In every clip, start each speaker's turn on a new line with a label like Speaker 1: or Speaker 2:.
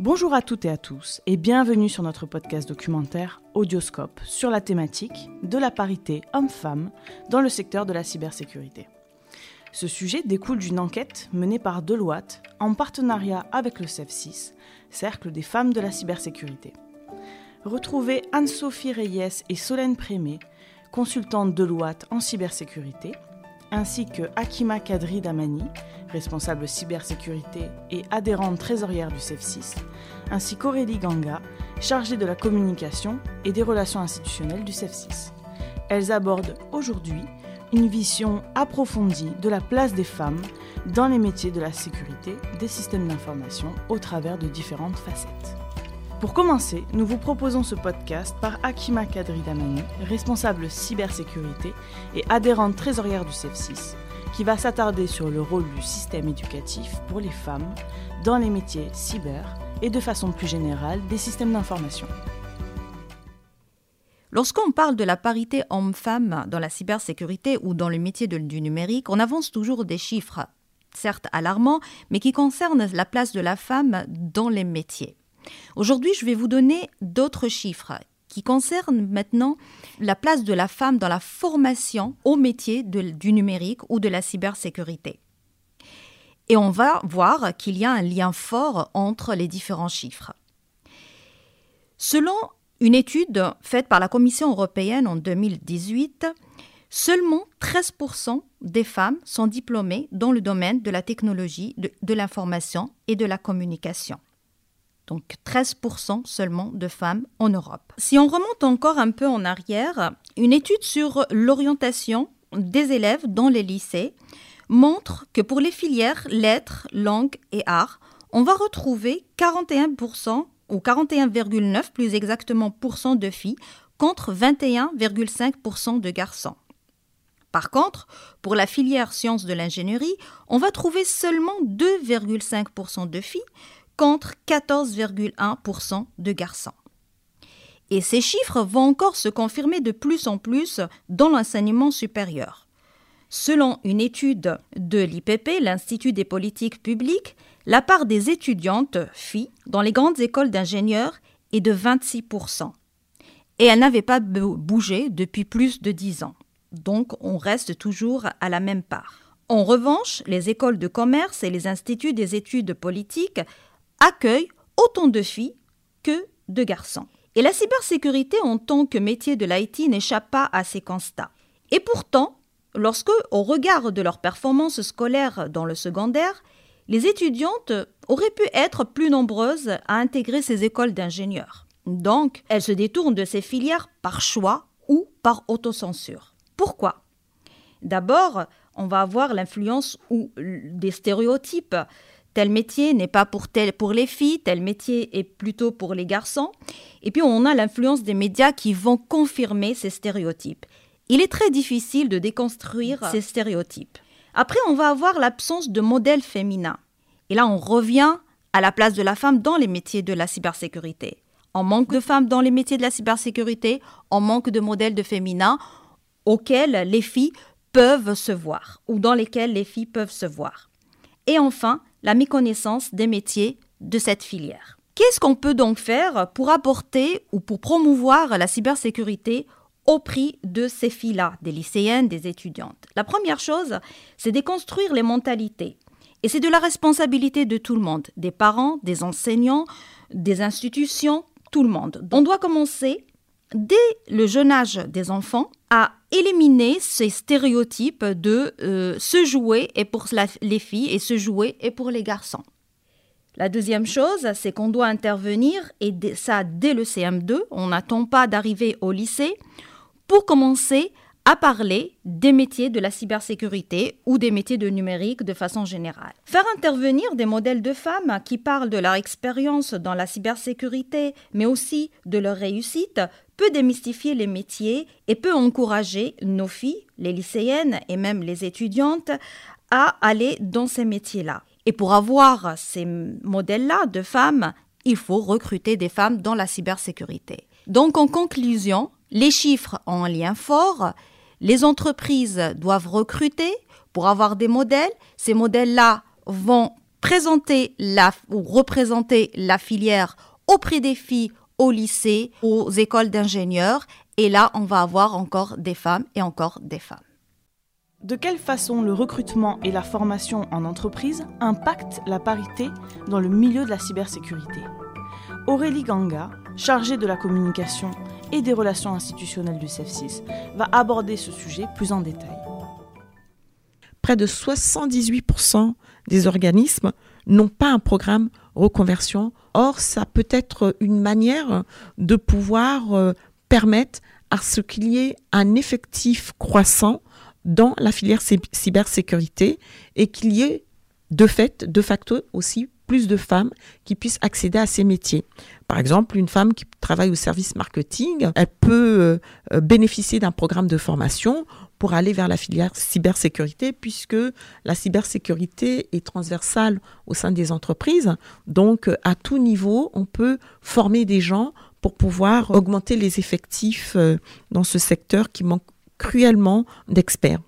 Speaker 1: Bonjour à toutes et à tous et bienvenue sur notre podcast documentaire Audioscope sur la thématique de la parité homme-femme dans le secteur de la cybersécurité. Ce sujet découle d'une enquête menée par Deloitte en partenariat avec le CEF6, Cercle des femmes de la cybersécurité. Retrouvez Anne-Sophie Reyes et Solène Prémé, consultantes Deloitte en cybersécurité, ainsi que Akima Kadri Damani, responsable cybersécurité et adhérente trésorière du CEF6, ainsi qu'Aurélie Ganga, chargée de la communication et des relations institutionnelles du CEF6. Elles abordent aujourd'hui une vision approfondie de la place des femmes dans les métiers de la sécurité des systèmes d'information au travers de différentes facettes. Pour commencer, nous vous proposons ce podcast par Akima Kadri Damani, responsable cybersécurité et adhérente trésorière du CEF6, qui va s'attarder sur le rôle du système éducatif pour les femmes dans les métiers cyber et de façon plus générale des systèmes d'information.
Speaker 2: Lorsqu'on parle de la parité homme-femme dans la cybersécurité ou dans le métier du numérique, on avance toujours des chiffres, certes alarmants, mais qui concernent la place de la femme dans les métiers. Aujourd'hui, je vais vous donner d'autres chiffres qui concernent maintenant la place de la femme dans la formation au métier du numérique ou de la cybersécurité. Et on va voir qu'il y a un lien fort entre les différents chiffres. Selon une étude faite par la Commission européenne en 2018, seulement 13% des femmes sont diplômées dans le domaine de la technologie, de l'information et de la communication donc 13% seulement de femmes en Europe. Si on remonte encore un peu en arrière, une étude sur l'orientation des élèves dans les lycées montre que pour les filières lettres, langues et arts, on va retrouver 41% ou 41,9 plus exactement de filles contre 21,5% de garçons. Par contre, pour la filière sciences de l'ingénierie, on va trouver seulement 2,5% de filles contre 14,1% de garçons. Et ces chiffres vont encore se confirmer de plus en plus dans l'enseignement supérieur. Selon une étude de l'IPP, l'Institut des politiques publiques, la part des étudiantes filles dans les grandes écoles d'ingénieurs est de 26%. Et elle n'avait pas bougé depuis plus de 10 ans. Donc on reste toujours à la même part. En revanche, les écoles de commerce et les instituts des études politiques accueille autant de filles que de garçons. Et la cybersécurité en tant que métier de l'IT n'échappe pas à ces constats. Et pourtant, lorsque, au regard de leur performance scolaire dans le secondaire, les étudiantes auraient pu être plus nombreuses à intégrer ces écoles d'ingénieurs. Donc, elles se détournent de ces filières par choix ou par autocensure. Pourquoi? D'abord, on va avoir l'influence ou des stéréotypes tel métier n'est pas pour, tel, pour les filles, tel métier est plutôt pour les garçons. Et puis on a l'influence des médias qui vont confirmer ces stéréotypes. Il est très difficile de déconstruire ces stéréotypes. Après, on va avoir l'absence de modèles féminins. Et là, on revient à la place de la femme dans les métiers de la cybersécurité. On manque de femmes dans les métiers de la cybersécurité, on manque de modèles de féminins auxquels les filles peuvent se voir ou dans lesquels les filles peuvent se voir. Et enfin, la méconnaissance des métiers de cette filière. Qu'est-ce qu'on peut donc faire pour apporter ou pour promouvoir la cybersécurité au prix de ces filles-là, des lycéennes, des étudiantes? La première chose, c'est déconstruire les mentalités. Et c'est de la responsabilité de tout le monde, des parents, des enseignants, des institutions, tout le monde. On doit commencer dès le jeune âge des enfants à éliminer ces stéréotypes de euh, se jouer est pour les filles et se jouer est pour les garçons. La deuxième chose, c'est qu'on doit intervenir, et ça dès le CM2, on n'attend pas d'arriver au lycée, pour commencer à parler des métiers de la cybersécurité ou des métiers de numérique de façon générale. Faire intervenir des modèles de femmes qui parlent de leur expérience dans la cybersécurité, mais aussi de leur réussite, peut démystifier les métiers et peut encourager nos filles, les lycéennes et même les étudiantes, à aller dans ces métiers-là. Et pour avoir ces modèles-là de femmes, il faut recruter des femmes dans la cybersécurité. Donc en conclusion, les chiffres ont un lien fort. Les entreprises doivent recruter pour avoir des modèles. Ces modèles-là vont présenter ou représenter la filière auprès des filles au lycée, aux écoles d'ingénieurs. Et là, on va avoir encore des femmes et encore des femmes.
Speaker 1: De quelle façon le recrutement et la formation en entreprise impactent la parité dans le milieu de la cybersécurité? Aurélie Ganga, chargée de la communication et des relations institutionnelles du CEF6, va aborder ce sujet plus en détail.
Speaker 3: Près de 78% des organismes n'ont pas un programme reconversion. Or, ça peut être une manière de pouvoir euh, permettre à ce qu'il y ait un effectif croissant dans la filière cybersécurité et qu'il y ait de fait, de facto aussi, plus de femmes qui puissent accéder à ces métiers. Par exemple, une femme qui travaille au service marketing, elle peut euh, euh, bénéficier d'un programme de formation pour aller vers la filière cybersécurité, puisque la cybersécurité est transversale au sein des entreprises. Donc, euh, à tout niveau, on peut former des gens pour pouvoir augmenter les effectifs dans ce secteur qui manque cruellement d'experts.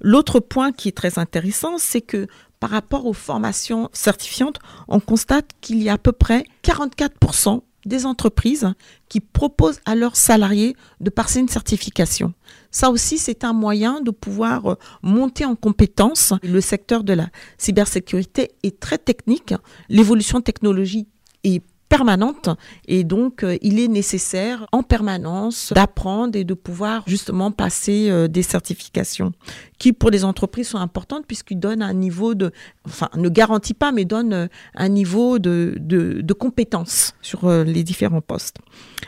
Speaker 3: L'autre point qui est très intéressant, c'est que par rapport aux formations certifiantes, on constate qu'il y a à peu près 44% des entreprises qui proposent à leurs salariés de passer une certification. Ça aussi, c'est un moyen de pouvoir euh, monter en compétences. Le secteur de la cybersécurité est très technique. L'évolution technologique est permanente et donc euh, il est nécessaire en permanence d'apprendre et de pouvoir justement passer euh, des certifications qui pour les entreprises sont importantes puisqu'ils donnent un niveau de, enfin ne garantit pas mais donnent euh, un niveau de, de, de compétences sur les différents postes.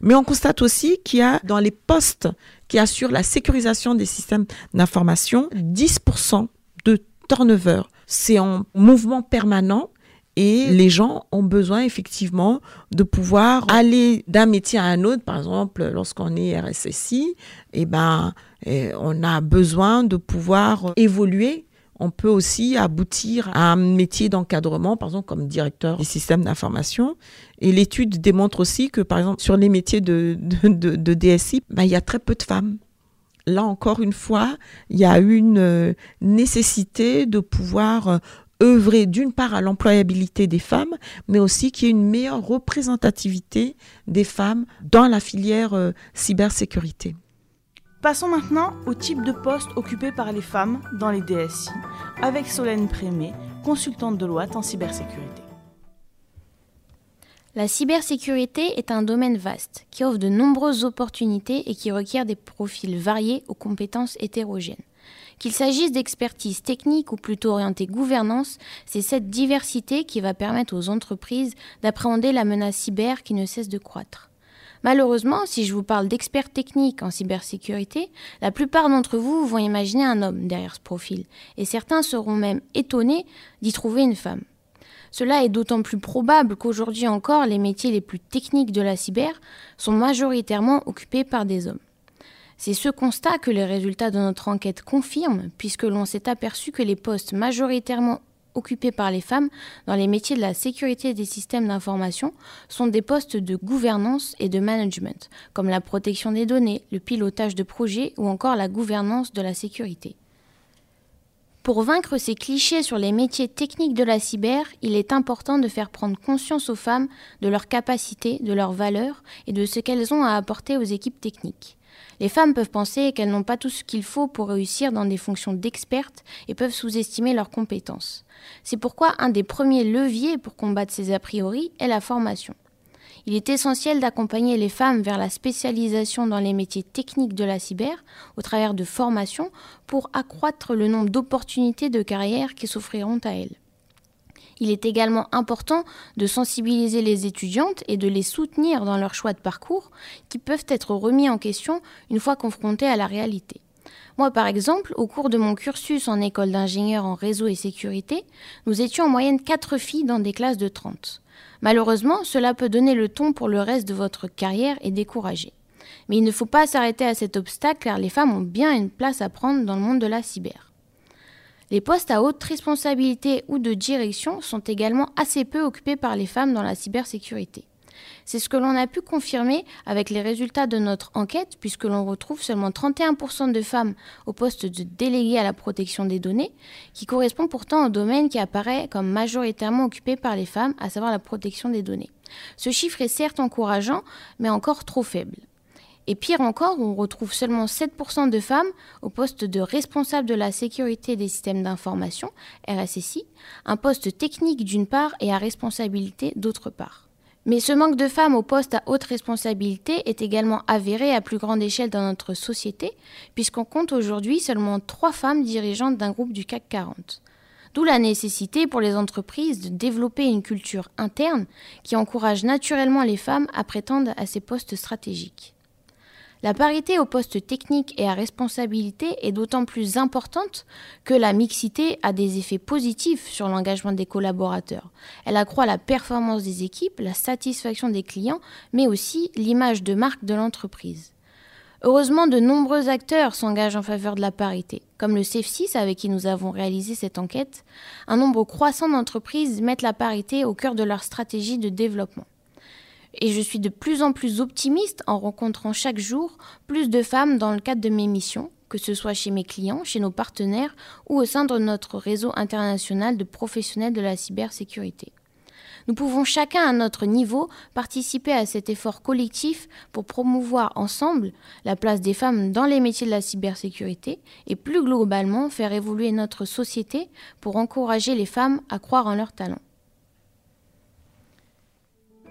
Speaker 3: Mais on constate aussi qu'il y a dans les postes qui assurent la sécurisation des systèmes d'information 10% de turnover. C'est en mouvement permanent et les gens ont besoin effectivement de pouvoir aller d'un métier à un autre. Par exemple, lorsqu'on est RSSI, eh ben, eh, on a besoin de pouvoir évoluer. On peut aussi aboutir à un métier d'encadrement, par exemple comme directeur des systèmes d'information. Et l'étude démontre aussi que, par exemple, sur les métiers de, de, DSI, ben, il y a très peu de femmes là encore une fois, il y a une euh, nécessité de pouvoir œuvrer d'une part à l'employabilité des femmes, mais aussi qu'il y ait une meilleure représentativité des femmes dans la filière euh, cybersécurité.
Speaker 1: Passons maintenant au type de poste occupé par les femmes dans les DSI, avec Solène Prémé, consultante de loi en cybersécurité.
Speaker 4: La cybersécurité est un domaine vaste qui offre de nombreuses opportunités et qui requiert des profils variés aux compétences hétérogènes. Qu'il s'agisse d'expertise technique ou plutôt orientée gouvernance, c'est cette diversité qui va permettre aux entreprises d'appréhender la menace cyber qui ne cesse de croître. Malheureusement, si je vous parle d'experts techniques en cybersécurité, la plupart d'entre vous vont imaginer un homme derrière ce profil, et certains seront même étonnés d'y trouver une femme. Cela est d'autant plus probable qu'aujourd'hui encore, les métiers les plus techniques de la cyber sont majoritairement occupés par des hommes. C'est ce constat que les résultats de notre enquête confirment, puisque l'on s'est aperçu que les postes majoritairement occupés par les femmes dans les métiers de la sécurité des systèmes d'information sont des postes de gouvernance et de management, comme la protection des données, le pilotage de projets ou encore la gouvernance de la sécurité. Pour vaincre ces clichés sur les métiers techniques de la cyber, il est important de faire prendre conscience aux femmes de leurs capacités, de leurs valeurs et de ce qu'elles ont à apporter aux équipes techniques. Les femmes peuvent penser qu'elles n'ont pas tout ce qu'il faut pour réussir dans des fonctions d'expertes et peuvent sous-estimer leurs compétences. C'est pourquoi un des premiers leviers pour combattre ces a priori est la formation. Il est essentiel d'accompagner les femmes vers la spécialisation dans les métiers techniques de la cyber au travers de formations pour accroître le nombre d'opportunités de carrière qui s'offriront à elles. Il est également important de sensibiliser les étudiantes et de les soutenir dans leur choix de parcours qui peuvent être remis en question une fois confrontés à la réalité. Moi, par exemple, au cours de mon cursus en école d'ingénieur en réseau et sécurité, nous étions en moyenne 4 filles dans des classes de 30. Malheureusement, cela peut donner le ton pour le reste de votre carrière et décourager. Mais il ne faut pas s'arrêter à cet obstacle car les femmes ont bien une place à prendre dans le monde de la cyber. Les postes à haute responsabilité ou de direction sont également assez peu occupés par les femmes dans la cybersécurité. C'est ce que l'on a pu confirmer avec les résultats de notre enquête, puisque l'on retrouve seulement 31% de femmes au poste de délégué à la protection des données, qui correspond pourtant au domaine qui apparaît comme majoritairement occupé par les femmes, à savoir la protection des données. Ce chiffre est certes encourageant, mais encore trop faible. Et pire encore, on retrouve seulement 7% de femmes au poste de responsable de la sécurité des systèmes d'information, RSSI, un poste technique d'une part et à responsabilité d'autre part. Mais ce manque de femmes au poste à haute responsabilité est également avéré à plus grande échelle dans notre société, puisqu'on compte aujourd'hui seulement 3 femmes dirigeantes d'un groupe du CAC 40. D'où la nécessité pour les entreprises de développer une culture interne qui encourage naturellement les femmes à prétendre à ces postes stratégiques. La parité au poste technique et à responsabilité est d'autant plus importante que la mixité a des effets positifs sur l'engagement des collaborateurs. Elle accroît la performance des équipes, la satisfaction des clients, mais aussi l'image de marque de l'entreprise. Heureusement, de nombreux acteurs s'engagent en faveur de la parité, comme le CEF6 avec qui nous avons réalisé cette enquête. Un nombre croissant d'entreprises mettent la parité au cœur de leur stratégie de développement. Et je suis de plus en plus optimiste en rencontrant chaque jour plus de femmes dans le cadre de mes missions, que ce soit chez mes clients, chez nos partenaires ou au sein de notre réseau international de professionnels de la cybersécurité. Nous pouvons chacun à notre niveau participer à cet effort collectif pour promouvoir ensemble la place des femmes dans les métiers de la cybersécurité et plus globalement faire évoluer notre société pour encourager les femmes à croire en leurs talents.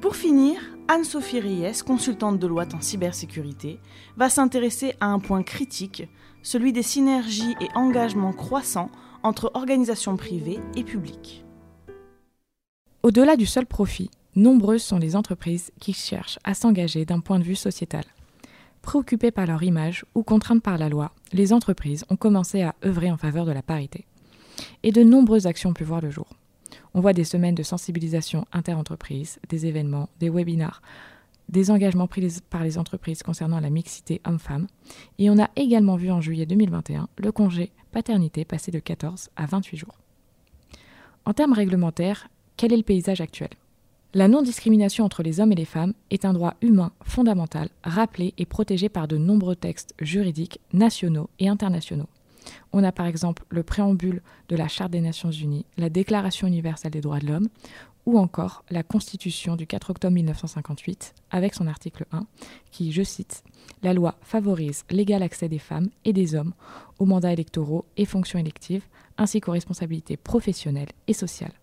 Speaker 1: Pour finir, Anne-Sophie Reyes, consultante de loi en cybersécurité, va s'intéresser à un point critique, celui des synergies et engagements croissants entre organisations privées et publiques.
Speaker 5: Au-delà du seul profit, nombreuses sont les entreprises qui cherchent à s'engager d'un point de vue sociétal. Préoccupées par leur image ou contraintes par la loi, les entreprises ont commencé à œuvrer en faveur de la parité. Et de nombreuses actions ont pu voir le jour. On voit des semaines de sensibilisation inter-entreprises, des événements, des webinars, des engagements pris par les entreprises concernant la mixité homme-femme. Et on a également vu en juillet 2021 le congé paternité passer de 14 à 28 jours. En termes réglementaires, quel est le paysage actuel? La non-discrimination entre les hommes et les femmes est un droit humain fondamental, rappelé et protégé par de nombreux textes juridiques nationaux et internationaux. On a par exemple le préambule de la Charte des Nations Unies, la Déclaration universelle des droits de l'homme, ou encore la Constitution du 4 octobre 1958, avec son article 1, qui, je cite, La loi favorise l'égal accès des femmes et des hommes aux mandats électoraux et fonctions électives, ainsi qu'aux responsabilités professionnelles et sociales.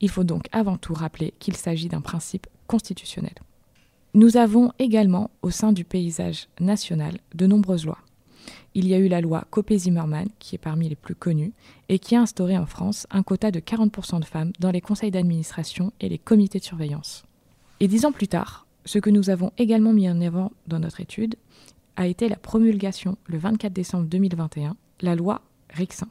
Speaker 5: Il faut donc avant tout rappeler qu'il s'agit d'un principe constitutionnel. Nous avons également, au sein du paysage national, de nombreuses lois il y a eu la loi Copé-Zimmermann, qui est parmi les plus connues, et qui a instauré en France un quota de 40% de femmes dans les conseils d'administration et les comités de surveillance. Et dix ans plus tard, ce que nous avons également mis en avant dans notre étude a été la promulgation, le 24 décembre 2021, la loi Rixin.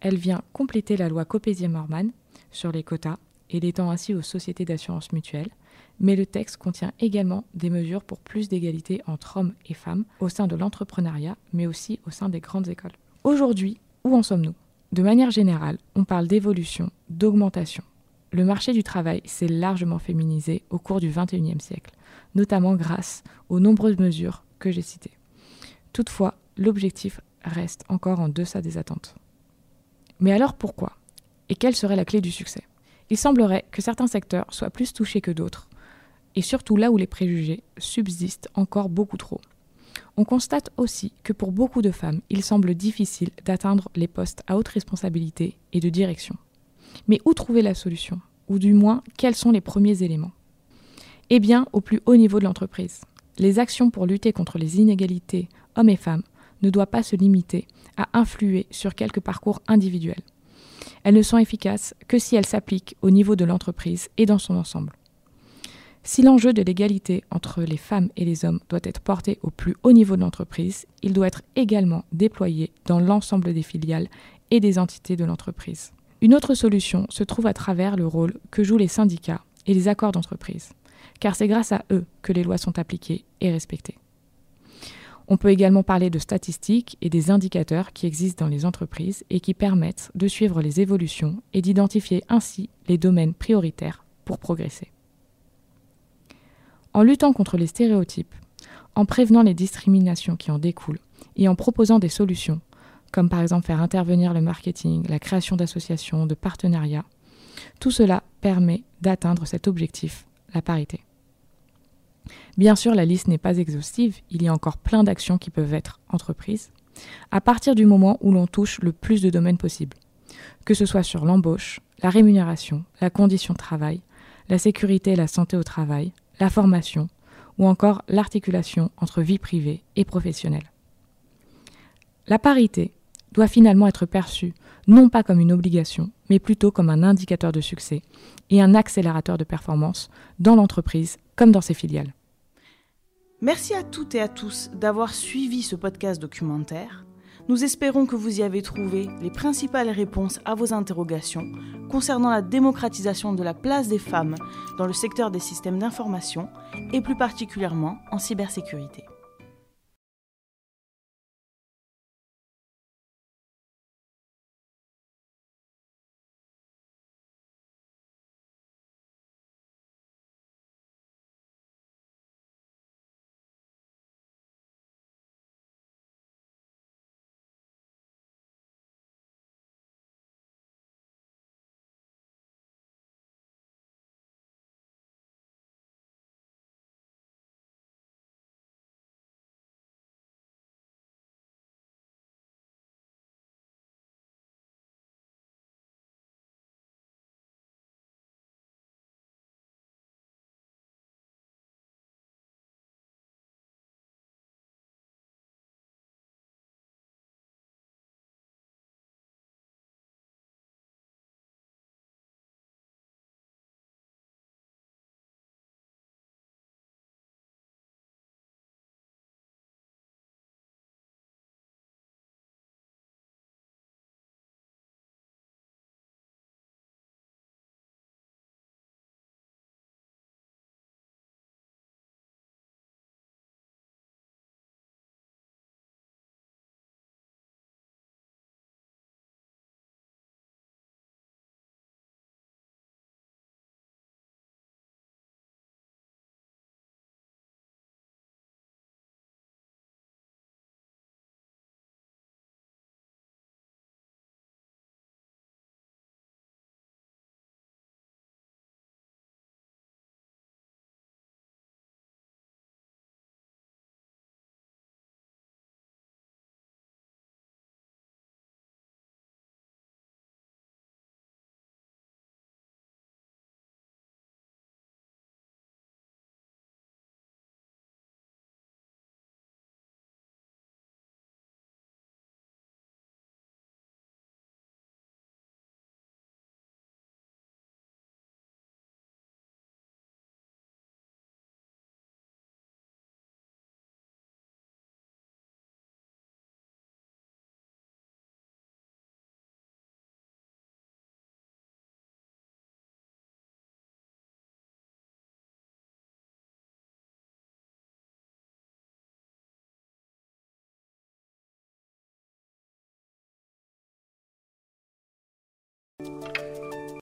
Speaker 5: Elle vient compléter la loi Copé-Zimmermann sur les quotas et l'étend ainsi aux sociétés d'assurance mutuelle, mais le texte contient également des mesures pour plus d'égalité entre hommes et femmes au sein de l'entrepreneuriat, mais aussi au sein des grandes écoles. Aujourd'hui, où en sommes-nous? De manière générale, on parle d'évolution, d'augmentation. Le marché du travail s'est largement féminisé au cours du XXIe siècle, notamment grâce aux nombreuses mesures que j'ai citées. Toutefois, l'objectif reste encore en deçà des attentes. Mais alors pourquoi? Et quelle serait la clé du succès? Il semblerait que certains secteurs soient plus touchés que d'autres, et surtout là où les préjugés subsistent encore beaucoup trop. On constate aussi que pour beaucoup de femmes, il semble difficile d'atteindre les postes à haute responsabilité et de direction. Mais où trouver la solution? Ou du moins, quels sont les premiers éléments? Eh bien, au plus haut niveau de l'entreprise. Les actions pour lutter contre les inégalités hommes et femmes ne doivent pas se limiter à influer sur quelques parcours individuels. Elles ne sont efficaces que si elles s'appliquent au niveau de l'entreprise et dans son ensemble. Si l'enjeu de l'égalité entre les femmes et les hommes doit être porté au plus haut niveau de l'entreprise, il doit être également déployé dans l'ensemble des filiales et des entités de l'entreprise. Une autre solution se trouve à travers le rôle que jouent les syndicats et les accords d'entreprise, car c'est grâce à eux que les lois sont appliquées et respectées. On peut également parler de statistiques et des indicateurs qui existent dans les entreprises et qui permettent de suivre les évolutions et d'identifier ainsi les domaines prioritaires pour progresser. En luttant contre les stéréotypes, en prévenant les discriminations qui en découlent et en proposant des solutions, comme par exemple faire intervenir le marketing, la création d'associations, de partenariats, tout cela permet d'atteindre cet objectif, la parité. Bien sûr, la liste n'est pas exhaustive, il y a encore plein d'actions qui peuvent être entreprises, à partir du moment où l'on touche le plus de domaines possibles, que ce soit sur l'embauche, la rémunération, la condition de travail, la sécurité et la santé au travail, la formation, ou encore l'articulation entre vie privée et professionnelle. La parité doit finalement être perçue non pas comme une obligation, mais plutôt comme un indicateur de succès et un accélérateur de performance dans l'entreprise comme dans ses filiales.
Speaker 1: Merci à toutes et à tous d'avoir suivi ce podcast documentaire. Nous espérons que vous y avez trouvé les principales réponses à vos interrogations concernant la démocratisation de la place des femmes dans le secteur des systèmes d'information et plus particulièrement en cybersécurité.